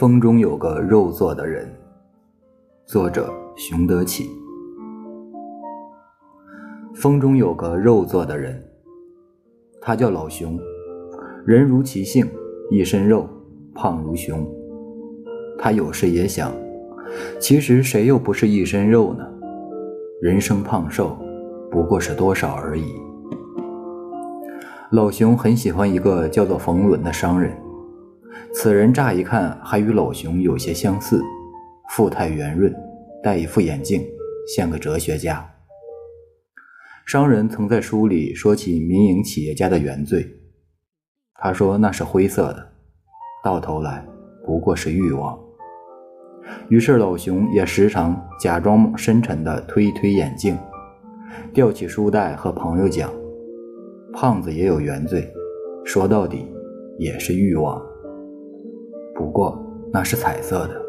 风中有个肉做的人，作者熊德启。风中有个肉做的人，他叫老熊，人如其姓，一身肉，胖如熊。他有时也想，其实谁又不是一身肉呢？人生胖瘦，不过是多少而已。老熊很喜欢一个叫做冯仑的商人。此人乍一看还与老熊有些相似，富态圆润，戴一副眼镜，像个哲学家。商人曾在书里说起民营企业家的原罪，他说那是灰色的，到头来不过是欲望。于是老熊也时常假装深沉地推一推眼镜，吊起书袋和朋友讲：“胖子也有原罪，说到底也是欲望。”不过那是彩色的，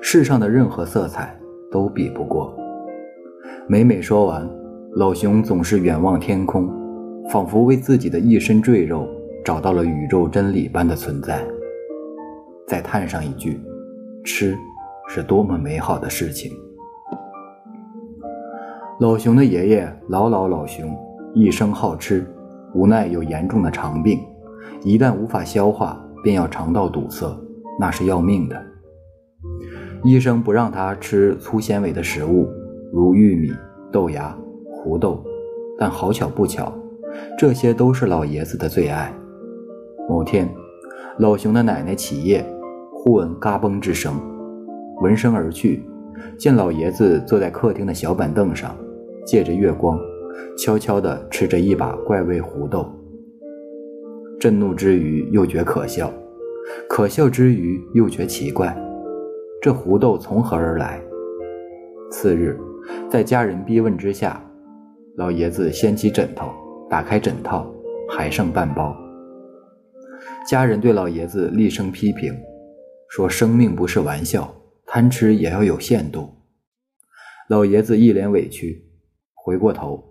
世上的任何色彩都比不过。每每说完，老熊总是远望天空，仿佛为自己的一身赘肉找到了宇宙真理般的存在。再叹上一句：吃是多么美好的事情。老熊的爷爷老老老熊一生好吃，无奈有严重的肠病，一旦无法消化。便要肠道堵塞，那是要命的。医生不让他吃粗纤维的食物，如玉米、豆芽、胡豆，但好巧不巧，这些都是老爷子的最爱。某天，老熊的奶奶起夜，忽闻嘎嘣之声，闻声而去，见老爷子坐在客厅的小板凳上，借着月光，悄悄地吃着一把怪味胡豆。震怒之余又觉可笑，可笑之余又觉奇怪，这胡豆从何而来？次日，在家人逼问之下，老爷子掀起枕头，打开枕套，还剩半包。家人对老爷子厉声批评，说：“生命不是玩笑，贪吃也要有限度。”老爷子一脸委屈，回过头，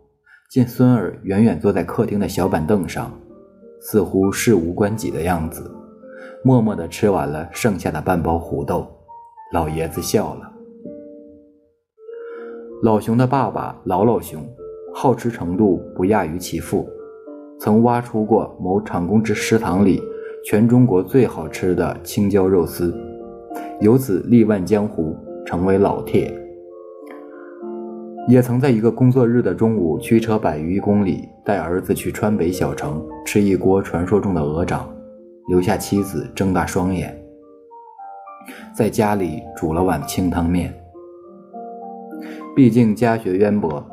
见孙儿远远坐在客厅的小板凳上。似乎事无关己的样子，默默地吃完了剩下的半包胡豆。老爷子笑了。老熊的爸爸老老熊，好吃程度不亚于其父，曾挖出过某厂公之食堂里全中国最好吃的青椒肉丝，由此力万江湖，成为老铁。也曾在一个工作日的中午，驱车百余公里，带儿子去川北小城吃一锅传说中的鹅掌，留下妻子睁大双眼，在家里煮了碗清汤面。毕竟家学渊博，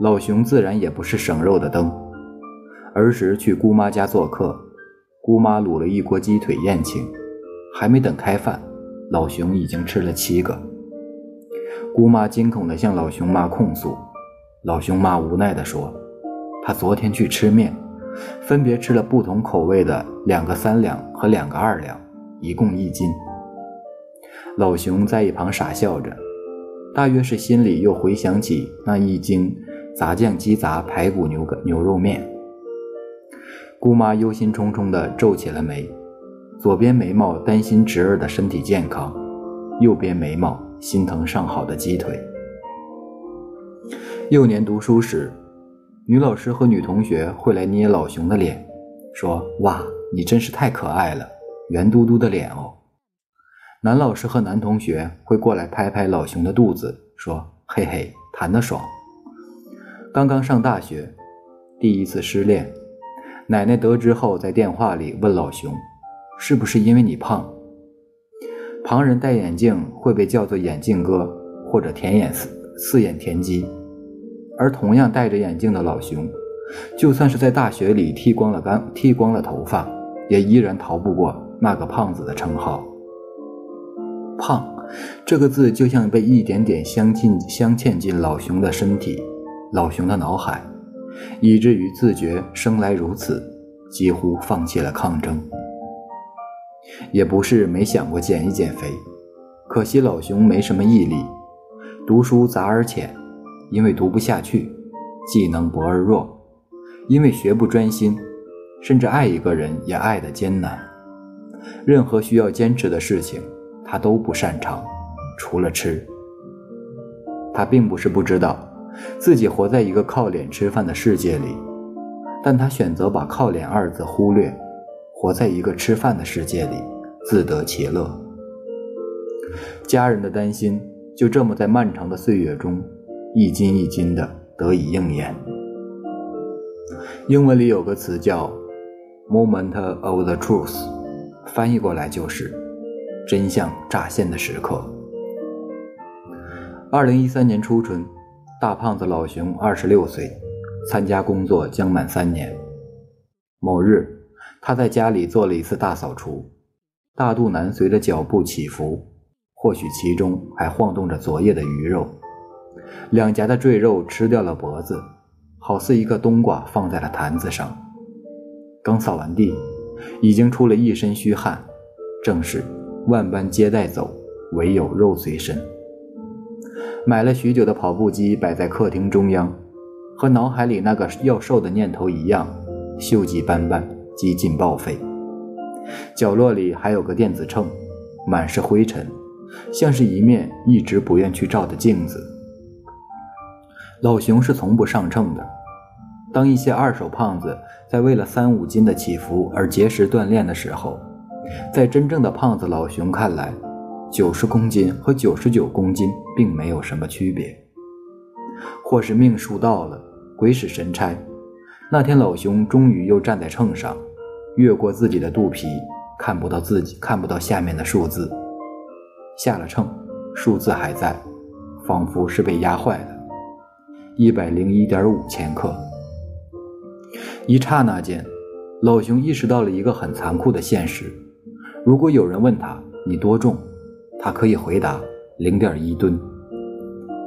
老熊自然也不是省肉的灯。儿时去姑妈家做客，姑妈卤了一锅鸡腿宴请，还没等开饭，老熊已经吃了七个。姑妈惊恐地向老熊妈控诉，老熊妈无奈地说：“他昨天去吃面，分别吃了不同口味的两个三两和两个二两，一共一斤。”老熊在一旁傻笑着，大约是心里又回想起那一斤杂酱鸡杂排骨牛牛肉面。姑妈忧心忡忡地皱起了眉，左边眉毛担心侄儿的身体健康，右边眉毛。心疼上好的鸡腿。幼年读书时，女老师和女同学会来捏老熊的脸，说：“哇，你真是太可爱了，圆嘟嘟的脸哦。”男老师和男同学会过来拍拍老熊的肚子，说：“嘿嘿，弹得爽。”刚刚上大学，第一次失恋，奶奶得知后在电话里问老熊：“是不是因为你胖？”旁人戴眼镜会被叫做眼镜哥或者田眼四四眼田鸡，而同样戴着眼镜的老熊，就算是在大学里剃光了干剃光了头发，也依然逃不过那个胖子的称号。胖这个字就像被一点点镶进镶嵌进老熊的身体、老熊的脑海，以至于自觉生来如此，几乎放弃了抗争。也不是没想过减一减肥，可惜老熊没什么毅力，读书杂而浅，因为读不下去；技能薄而弱，因为学不专心；甚至爱一个人也爱得艰难。任何需要坚持的事情，他都不擅长，除了吃。他并不是不知道自己活在一个靠脸吃饭的世界里，但他选择把“靠脸”二字忽略，活在一个吃饭的世界里，自得其乐。家人的担心就这么在漫长的岁月中，一斤一斤的得以应验。英文里有个词叫 “moment of the truth”，翻译过来就是“真相乍现的时刻”。二零一三年初春，大胖子老熊二十六岁，参加工作将满三年。某日，他在家里做了一次大扫除，大肚腩随着脚步起伏，或许其中还晃动着昨夜的鱼肉。两颊的赘肉吃掉了脖子，好似一个冬瓜放在了坛子上。刚扫完地，已经出了一身虚汗，正是万般皆带走，唯有肉随身。买了许久的跑步机摆在客厅中央，和脑海里那个要瘦的念头一样，锈迹斑斑，几近报废。角落里还有个电子秤，满是灰尘，像是一面一直不愿去照的镜子。老熊是从不上秤的。当一些二手胖子在为了三五斤的起伏而节食锻炼的时候，在真正的胖子老熊看来。九十公斤和九十九公斤并没有什么区别，或是命数到了，鬼使神差，那天老熊终于又站在秤上，越过自己的肚皮，看不到自己，看不到下面的数字。下了秤，数字还在，仿佛是被压坏的，一百零一点五千克。一刹那间，老熊意识到了一个很残酷的现实：如果有人问他你多重？他可以回答零点一吨，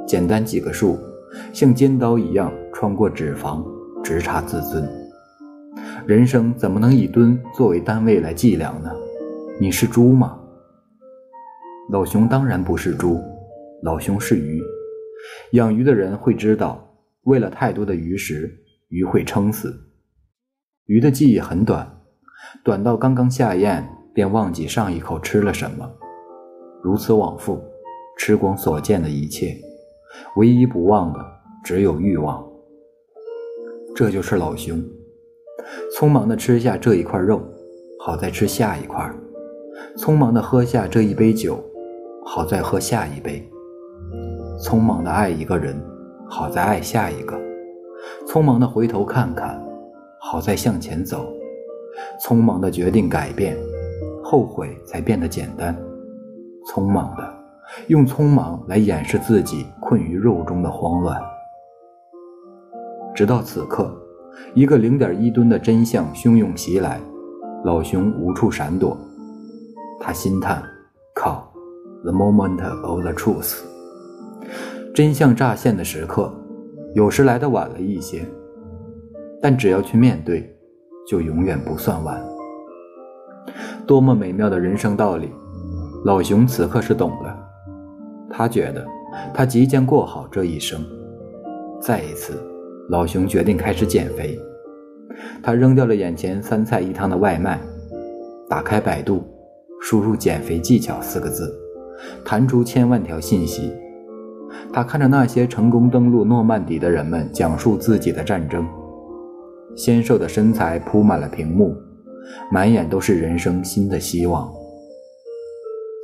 简单几个数，像尖刀一样穿过脂肪，直插自尊。人生怎么能以吨作为单位来计量呢？你是猪吗？老熊当然不是猪，老熊是鱼。养鱼的人会知道，喂了太多的鱼食，鱼会撑死。鱼的记忆很短，短到刚刚下咽便忘记上一口吃了什么。如此往复，吃光所见的一切，唯一不忘的只有欲望。这就是老熊，匆忙的吃下这一块肉，好再吃下一块；匆忙的喝下这一杯酒，好再喝下一杯；匆忙的爱一个人，好再爱下一个；匆忙的回头看看，好再向前走；匆忙的决定改变，后悔才变得简单。匆忙的，用匆忙来掩饰自己困于肉中的慌乱。直到此刻，一个零点一吨的真相汹涌袭来，老熊无处闪躲。他心叹：“靠，the moment of the truth。”真相乍现的时刻，有时来的晚了一些，但只要去面对，就永远不算晚。多么美妙的人生道理！老熊此刻是懂了，他觉得他即将过好这一生。再一次，老熊决定开始减肥。他扔掉了眼前三菜一汤的外卖，打开百度，输入“减肥技巧”四个字，弹出千万条信息。他看着那些成功登陆诺曼底的人们讲述自己的战争，纤瘦的身材铺满了屏幕，满眼都是人生新的希望。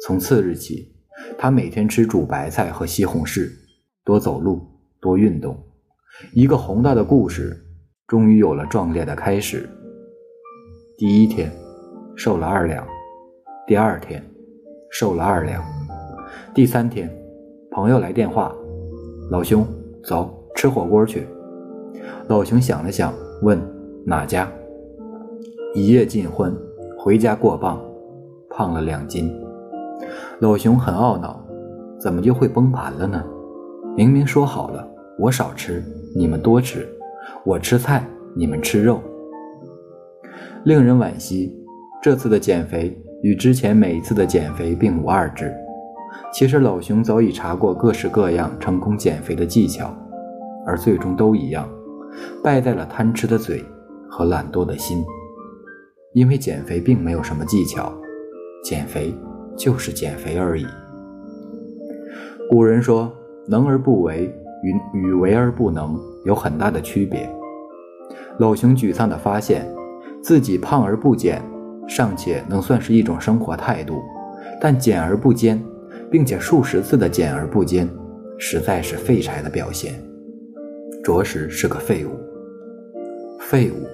从次日起，他每天吃煮白菜和西红柿，多走路，多运动。一个宏大的故事终于有了壮烈的开始。第一天，瘦了二两；第二天，瘦了二两；第三天，朋友来电话：“老兄，走，吃火锅去。”老熊想了想，问：“哪家？”一夜尽欢，回家过磅，胖了两斤。老熊很懊恼，怎么就会崩盘了呢？明明说好了，我少吃，你们多吃；我吃菜，你们吃肉。令人惋惜，这次的减肥与之前每一次的减肥并无二致。其实老熊早已查过各式各样成功减肥的技巧，而最终都一样，败在了贪吃的嘴和懒惰的心。因为减肥并没有什么技巧，减肥就是减肥而已。古人说：“能而不为，与与为而不能有很大的区别。”老熊沮丧地发现，自己胖而不减，尚且能算是一种生活态度，但减而不坚，并且数十次的减而不坚，实在是废柴的表现，着实是个废物。废物，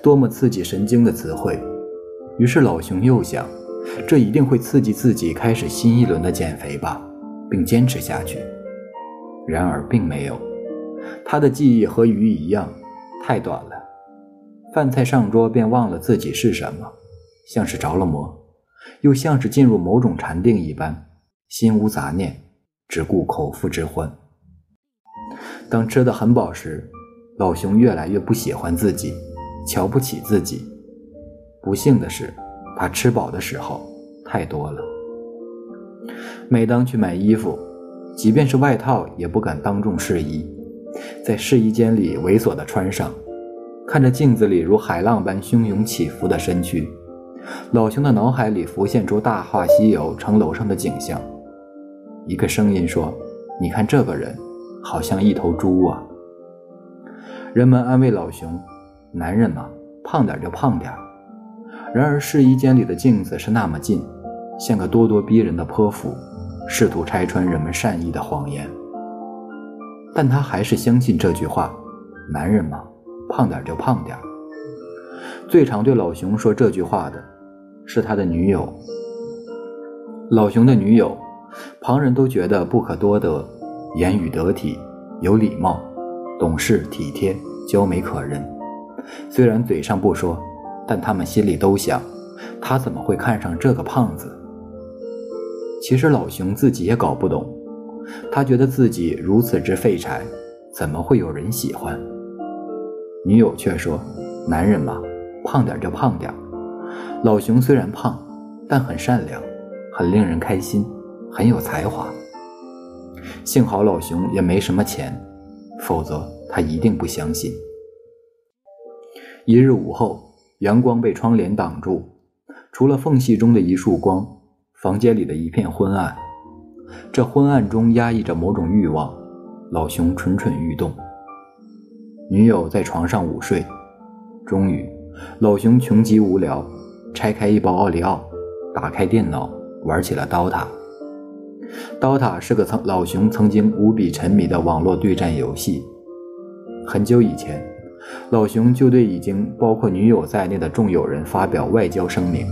多么刺激神经的词汇！于是老熊又想，这一定会刺激自己开始新一轮的减肥吧，并坚持下去。然而并没有，他的记忆和鱼一样。太短了，饭菜上桌便忘了自己是什么，像是着了魔，又像是进入某种禅定一般，心无杂念，只顾口腹之欢。当吃得很饱时，老熊越来越不喜欢自己，瞧不起自己。不幸的是，他吃饱的时候太多了。每当去买衣服，即便是外套，也不敢当众试衣。在试衣间里猥琐地穿上，看着镜子里如海浪般汹涌起伏的身躯，老熊的脑海里浮现出《大话西游》城楼上的景象。一个声音说：“你看这个人，好像一头猪啊。”人们安慰老熊：“男人嘛，胖点就胖点。”然而试衣间里的镜子是那么近，像个咄咄逼人的泼妇，试图拆穿人们善意的谎言。但他还是相信这句话：“男人嘛，胖点就胖点。”最常对老熊说这句话的是他的女友。老熊的女友，旁人都觉得不可多得，言语得体，有礼貌，懂事体贴，娇美可人。虽然嘴上不说，但他们心里都想：他怎么会看上这个胖子？其实老熊自己也搞不懂。他觉得自己如此之废柴，怎么会有人喜欢？女友却说：“男人嘛，胖点就胖点。老熊虽然胖，但很善良，很令人开心，很有才华。幸好老熊也没什么钱，否则他一定不相信。”一日午后，阳光被窗帘挡住，除了缝隙中的一束光，房间里的一片昏暗。这昏暗中压抑着某种欲望，老熊蠢蠢欲动。女友在床上午睡，终于，老熊穷极无聊，拆开一包奥利奥，打开电脑，玩起了刀塔。刀塔是个曾老熊曾经无比沉迷的网络对战游戏。很久以前，老熊就对已经包括女友在内的众友人发表外交声明：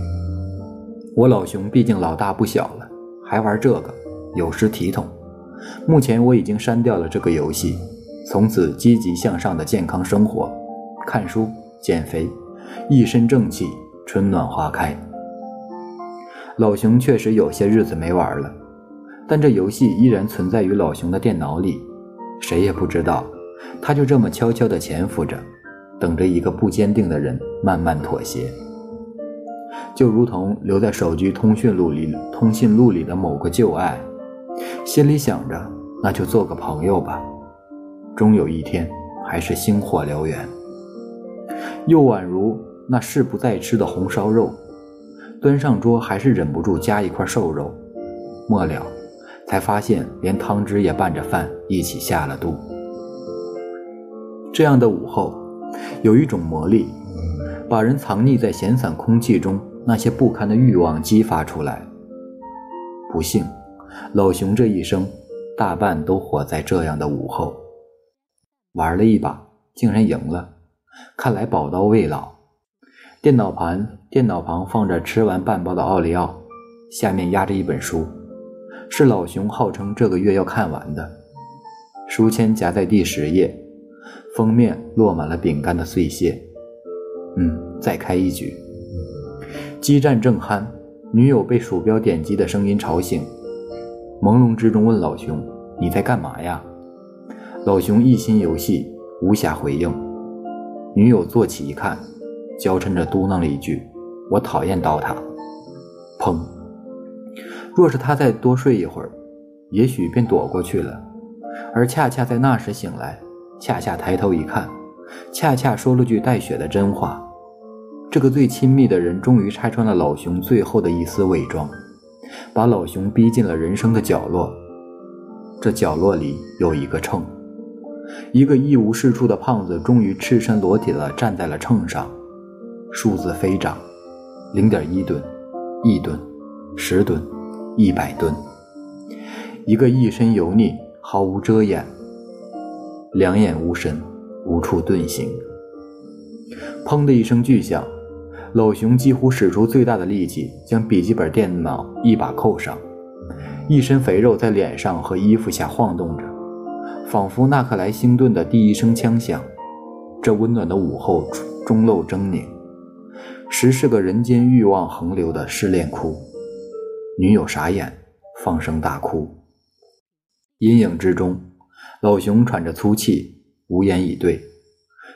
我老熊毕竟老大不小了，还玩这个。有失体统。目前我已经删掉了这个游戏，从此积极向上的健康生活，看书、减肥，一身正气，春暖花开。老熊确实有些日子没玩了，但这游戏依然存在于老熊的电脑里，谁也不知道，他就这么悄悄地潜伏着，等着一个不坚定的人慢慢妥协。就如同留在手机通讯录里、通讯录里的某个旧爱。心里想着，那就做个朋友吧，终有一天还是星火燎原。又宛如那誓不再吃的红烧肉，端上桌还是忍不住夹一块瘦肉，末了才发现连汤汁也拌着饭一起下了肚。这样的午后，有一种魔力，把人藏匿在闲散空气中那些不堪的欲望激发出来。不幸。老熊这一生，大半都活在这样的午后。玩了一把，竟然赢了，看来宝刀未老。电脑盘电脑旁放着吃完半包的奥利奥，下面压着一本书，是老熊号称这个月要看完的。书签夹在第十页，封面落满了饼干的碎屑。嗯，再开一局。激战正酣，女友被鼠标点击的声音吵醒。朦胧之中问老熊：“你在干嘛呀？”老熊一心游戏，无暇回应。女友坐起一看，娇嗔着嘟囔了一句：“我讨厌刀塔。”砰！若是他再多睡一会儿，也许便躲过去了。而恰恰在那时醒来，恰恰抬头一看，恰恰说了句带血的真话：“这个最亲密的人终于拆穿了老熊最后的一丝伪装，把老熊逼进了人生的角落。这角落里有一个秤，一个一无是处的胖子终于赤身裸体地站在了秤上，数字飞涨，零点一吨，一吨，十吨，一百吨。一个一身油腻，毫无遮掩，两眼无神，无处遁形。砰的一声巨响。老熊几乎使出最大的力气，将笔记本电脑一把扣上，一身肥肉在脸上和衣服下晃动着，仿佛纳克莱星顿的第一声枪响。这温暖的午后，钟漏狰狞，实是个人间欲望横流的失恋哭。女友傻眼，放声大哭。阴影之中，老熊喘着粗气，无言以对。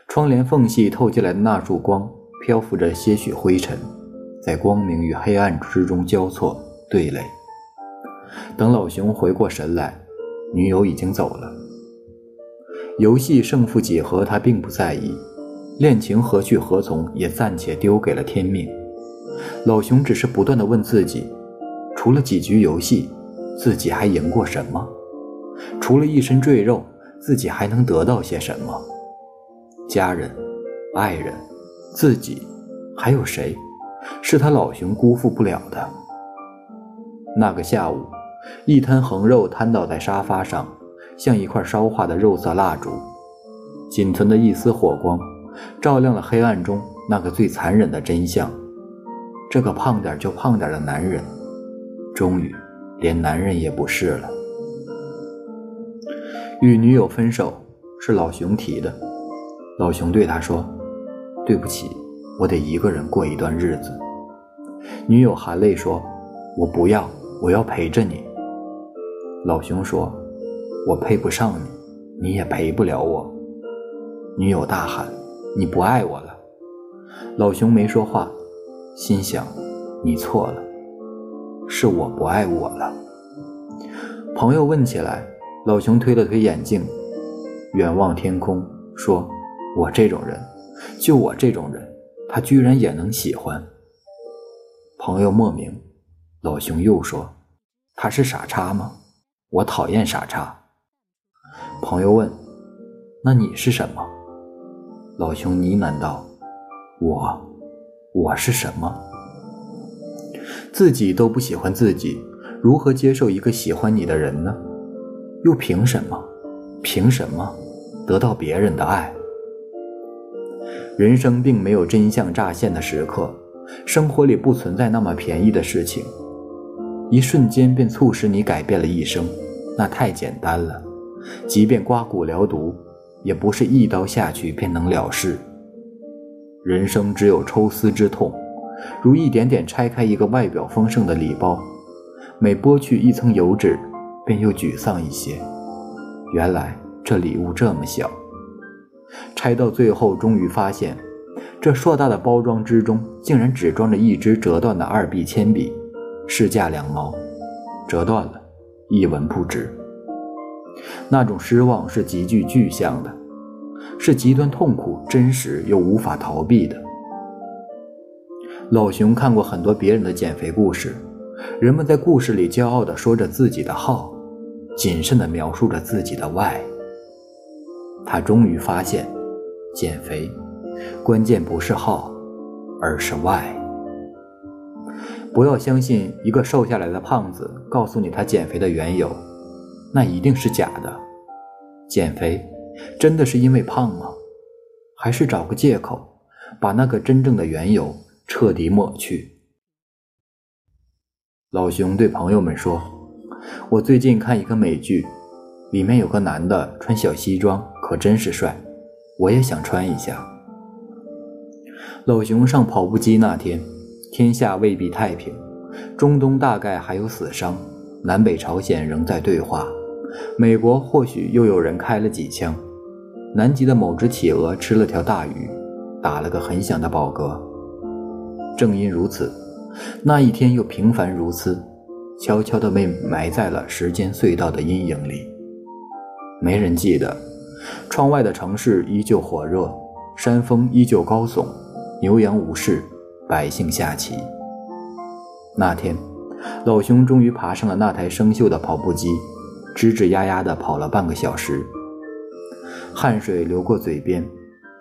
窗帘缝隙透进来的那束光。漂浮着些许灰尘，在光明与黑暗之中交错对垒。等老熊回过神来，女友已经走了。游戏胜负几何，他并不在意；恋情何去何从，也暂且丢给了天命。老熊只是不断地问自己：除了几局游戏，自己还赢过什么？除了一身赘肉，自己还能得到些什么？家人，爱人。自己还有谁是他老熊辜负不了的？那个下午，一滩横肉瘫倒在沙发上，像一块烧化的肉色蜡烛，仅存的一丝火光，照亮了黑暗中那个最残忍的真相：这个胖点就胖点的男人，终于连男人也不是了。与女友分手是老熊提的，老熊对他说。对不起，我得一个人过一段日子。女友含泪说：“我不要，我要陪着你。”老熊说：“我配不上你，你也陪不了我。”女友大喊：“你不爱我了！”老熊没说话，心想：“你错了，是我不爱我了。”朋友问起来，老熊推了推眼镜，远望天空，说：“我这种人。”就我这种人，他居然也能喜欢。朋友莫名，老熊又说：“他是傻叉吗？”我讨厌傻叉。朋友问：“那你是什么？”老熊呢喃道：“我，我是什么？自己都不喜欢自己，如何接受一个喜欢你的人呢？又凭什么？凭什么得到别人的爱？”人生并没有真相乍现的时刻，生活里不存在那么便宜的事情，一瞬间便促使你改变了一生，那太简单了。即便刮骨疗毒，也不是一刀下去便能了事。人生只有抽丝之痛，如一点点拆开一个外表丰盛的礼包，每剥去一层油脂，便又沮丧一些。原来这礼物这么小。拆到最后，终于发现，这硕大的包装之中，竟然只装着一支折断的二 B 铅笔，市价两毛，折断了，一文不值。那种失望是极具具象的，是极端痛苦、真实又无法逃避的。老熊看过很多别人的减肥故事，人们在故事里骄傲地说着自己的好，谨慎地描述着自己的外。他终于发现，减肥关键不是好，而是外。不要相信一个瘦下来的胖子告诉你他减肥的缘由，那一定是假的。减肥真的是因为胖吗？还是找个借口，把那个真正的缘由彻底抹去？老熊对朋友们说：“我最近看一个美剧。”里面有个男的穿小西装，可真是帅，我也想穿一下。老熊上跑步机那天，天下未必太平，中东大概还有死伤，南北朝鲜仍在对话，美国或许又有人开了几枪，南极的某只企鹅吃了条大鱼，打了个很响的饱嗝。正因如此，那一天又平凡如斯，悄悄地被埋在了时间隧道的阴影里。没人记得，窗外的城市依旧火热，山峰依旧高耸，牛羊无事，百姓下棋。那天，老熊终于爬上了那台生锈的跑步机，吱吱呀呀地跑了半个小时，汗水流过嘴边，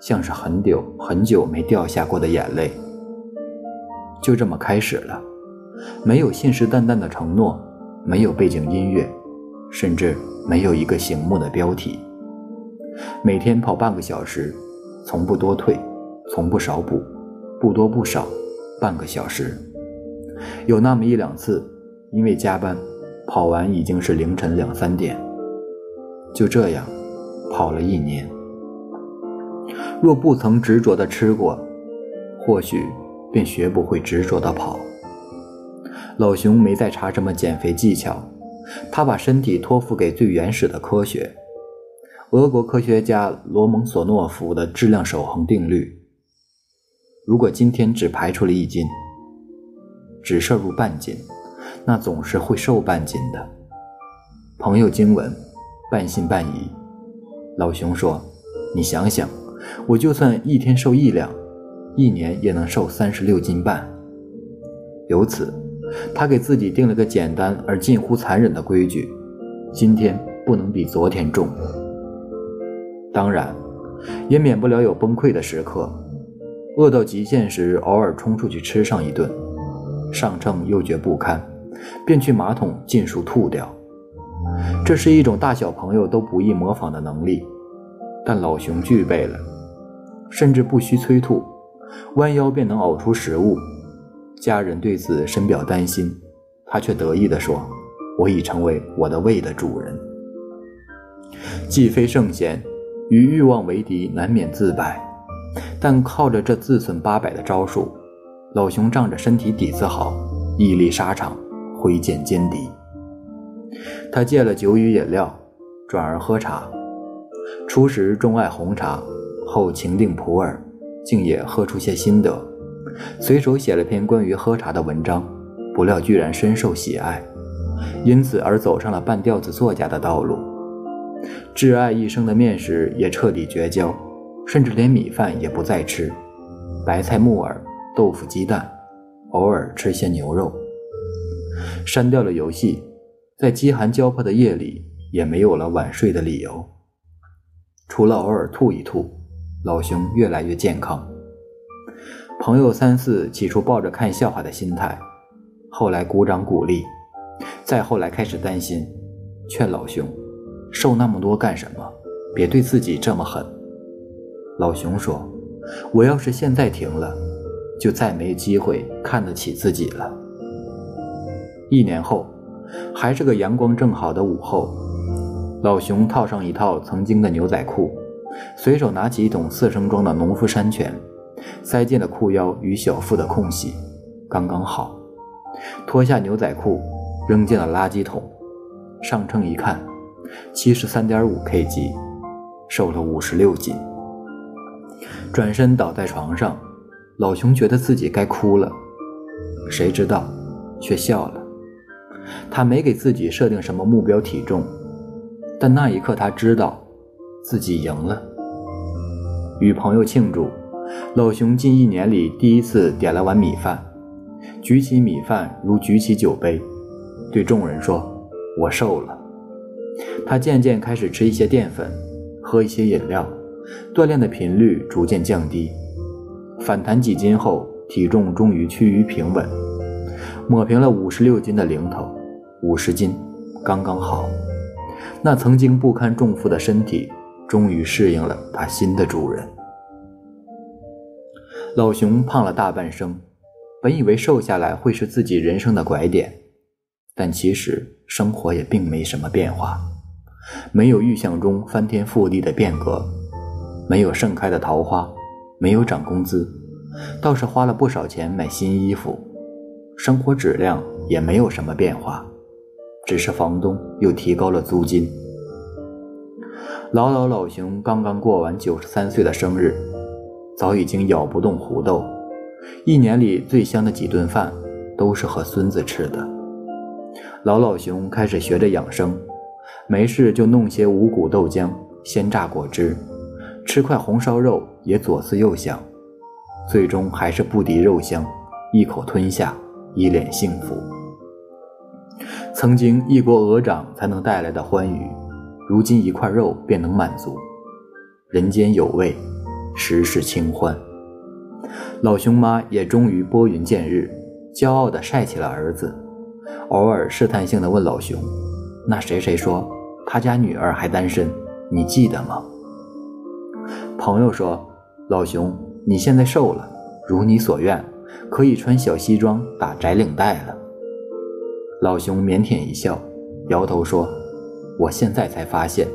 像是很久很久没掉下过的眼泪。就这么开始了，没有信誓旦旦的承诺，没有背景音乐，甚至没有一个醒目的标题。每天跑半个小时，从不多退，从不少补，不多不少，半个小时。有那么一两次，因为加班，跑完已经是凌晨两三点。就这样，跑了一年。若不曾执着的吃过，或许。便学不会执着的跑。老熊没再查什么减肥技巧，他把身体托付给最原始的科学——俄国科学家罗蒙索诺夫的质量守恒定律。如果今天只排出了一斤，只摄入半斤，那总是会瘦半斤的。朋友经文，半信半疑。老熊说：“你想想，我就算一天瘦一两。”一年也能瘦三十六斤半。由此，他给自己定了个简单而近乎残忍的规矩：今天不能比昨天重。当然，也免不了有崩溃的时刻。饿到极限时，偶尔冲出去吃上一顿，上秤又觉不堪，便去马桶尽数吐掉。这是一种大小朋友都不易模仿的能力，但老熊具备了，甚至不需催吐。弯腰便能呕出食物，家人对此深表担心，他却得意地说：“我已成为我的胃的主人。”既非圣贤，与欲望为敌，难免自败。但靠着这自损八百的招数，老熊仗着身体底子好，屹立沙场，挥剑歼敌。他戒了酒与饮料，转而喝茶。初时钟爱红茶，后情定普洱。竟也喝出些心得，随手写了篇关于喝茶的文章，不料居然深受喜爱，因此而走上了半吊子作家的道路。挚爱一生的面食也彻底绝交，甚至连米饭也不再吃，白菜、木耳、豆腐、鸡蛋，偶尔吃些牛肉。删掉了游戏，在饥寒交迫的夜里也没有了晚睡的理由，除了偶尔吐一吐。老熊越来越健康，朋友三四起初抱着看笑话的心态，后来鼓掌鼓励，再后来开始担心，劝老熊瘦那么多干什么？别对自己这么狠。老熊说：“我要是现在停了，就再没机会看得起自己了。”一年后，还是个阳光正好的午后，老熊套上一套曾经的牛仔裤。随手拿起一桶四升装的农夫山泉，塞进了裤腰与小腹的空隙，刚刚好。脱下牛仔裤，扔进了垃圾桶。上秤一看，七十三点五 kg，瘦了五十六斤。转身倒在床上，老熊觉得自己该哭了，谁知道，却笑了。他没给自己设定什么目标体重，但那一刻他知道。自己赢了，与朋友庆祝。老熊近一年里第一次点了碗米饭，举起米饭如举起酒杯，对众人说：“我瘦了。”他渐渐开始吃一些淀粉，喝一些饮料，锻炼的频率逐渐降低。反弹几斤后，体重终于趋于平稳，抹平了五十六斤的零头，五十斤，刚刚好。那曾经不堪重负的身体。终于适应了他新的主人。老熊胖了大半生，本以为瘦下来会是自己人生的拐点，但其实生活也并没什么变化，没有预想中翻天覆地的变革，没有盛开的桃花，没有涨工资，倒是花了不少钱买新衣服，生活质量也没有什么变化，只是房东又提高了租金。老老老熊刚刚过完九十三岁的生日，早已经咬不动胡豆。一年里最香的几顿饭，都是和孙子吃的。老老熊开始学着养生，没事就弄些五谷豆浆、鲜榨果汁，吃块红烧肉也左思右想。最终还是不敌肉香，一口吞下，一脸幸福。曾经一锅鹅掌才能带来的欢愉，如今一块肉便能满足。人间有味，时事清欢。老熊妈也终于拨云见日，骄傲地晒起了儿子，偶尔试探性地问老熊：“那谁谁说他家女儿还单身？你记得吗？”朋友说：“老熊，你现在瘦了，如你所愿，可以穿小西装打窄领带了。”老熊腼腆一笑，摇头说：“我现在才发现，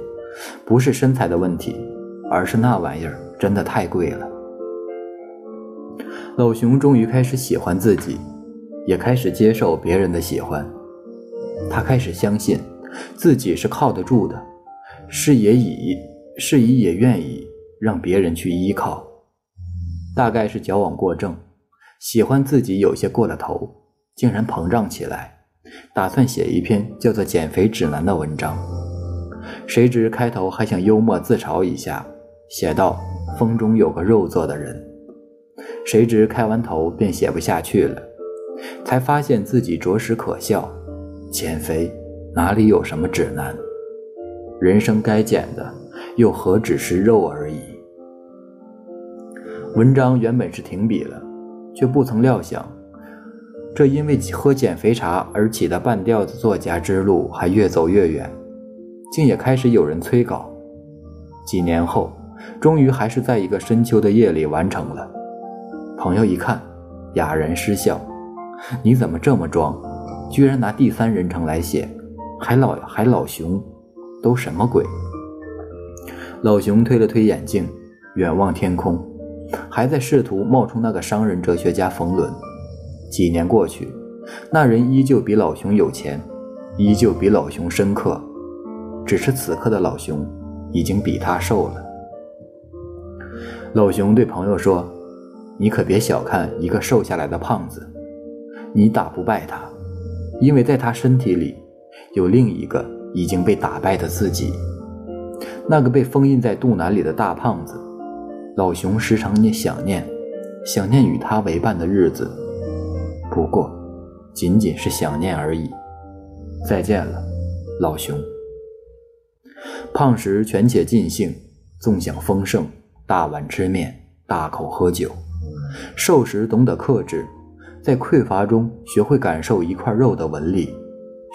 不是身材的问题，而是那玩意儿真的太贵了。”老熊终于开始喜欢自己，也开始接受别人的喜欢。他开始相信自己是靠得住的，是也以是以也愿意让别人去依靠。大概是矫枉过正，喜欢自己有些过了头，竟然膨胀起来，打算写一篇叫做《减肥指南》的文章。谁知开头还想幽默自嘲一下，写道：“风中有个肉做的人。”谁知开完头便写不下去了，才发现自己着实可笑。减肥哪里有什么指南？人生该减的又何止是肉而已？文章原本是停笔了，却不曾料想，这因为喝减肥茶而起的半吊子作家之路还越走越远，竟也开始有人催稿。几年后，终于还是在一个深秋的夜里完成了。朋友一看，哑然失笑：“你怎么这么装？居然拿第三人称来写，还老还老熊，都什么鬼？”老熊推了推眼镜，远望天空，还在试图冒充那个商人哲学家冯仑。几年过去，那人依旧比老熊有钱，依旧比老熊深刻，只是此刻的老熊已经比他瘦了。老熊对朋友说。你可别小看一个瘦下来的胖子，你打不败他，因为在他身体里有另一个已经被打败的自己。那个被封印在肚腩里的大胖子，老熊时常念想念，想念与他为伴的日子。不过，仅仅是想念而已。再见了，老熊。胖时权且尽兴，纵享丰盛，大碗吃面，大口喝酒。瘦时懂得克制，在匮乏中学会感受一块肉的纹理，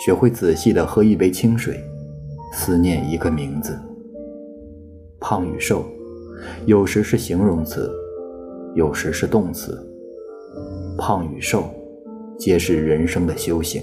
学会仔细的喝一杯清水，思念一个名字。胖与瘦，有时是形容词，有时是动词。胖与瘦，皆是人生的修行。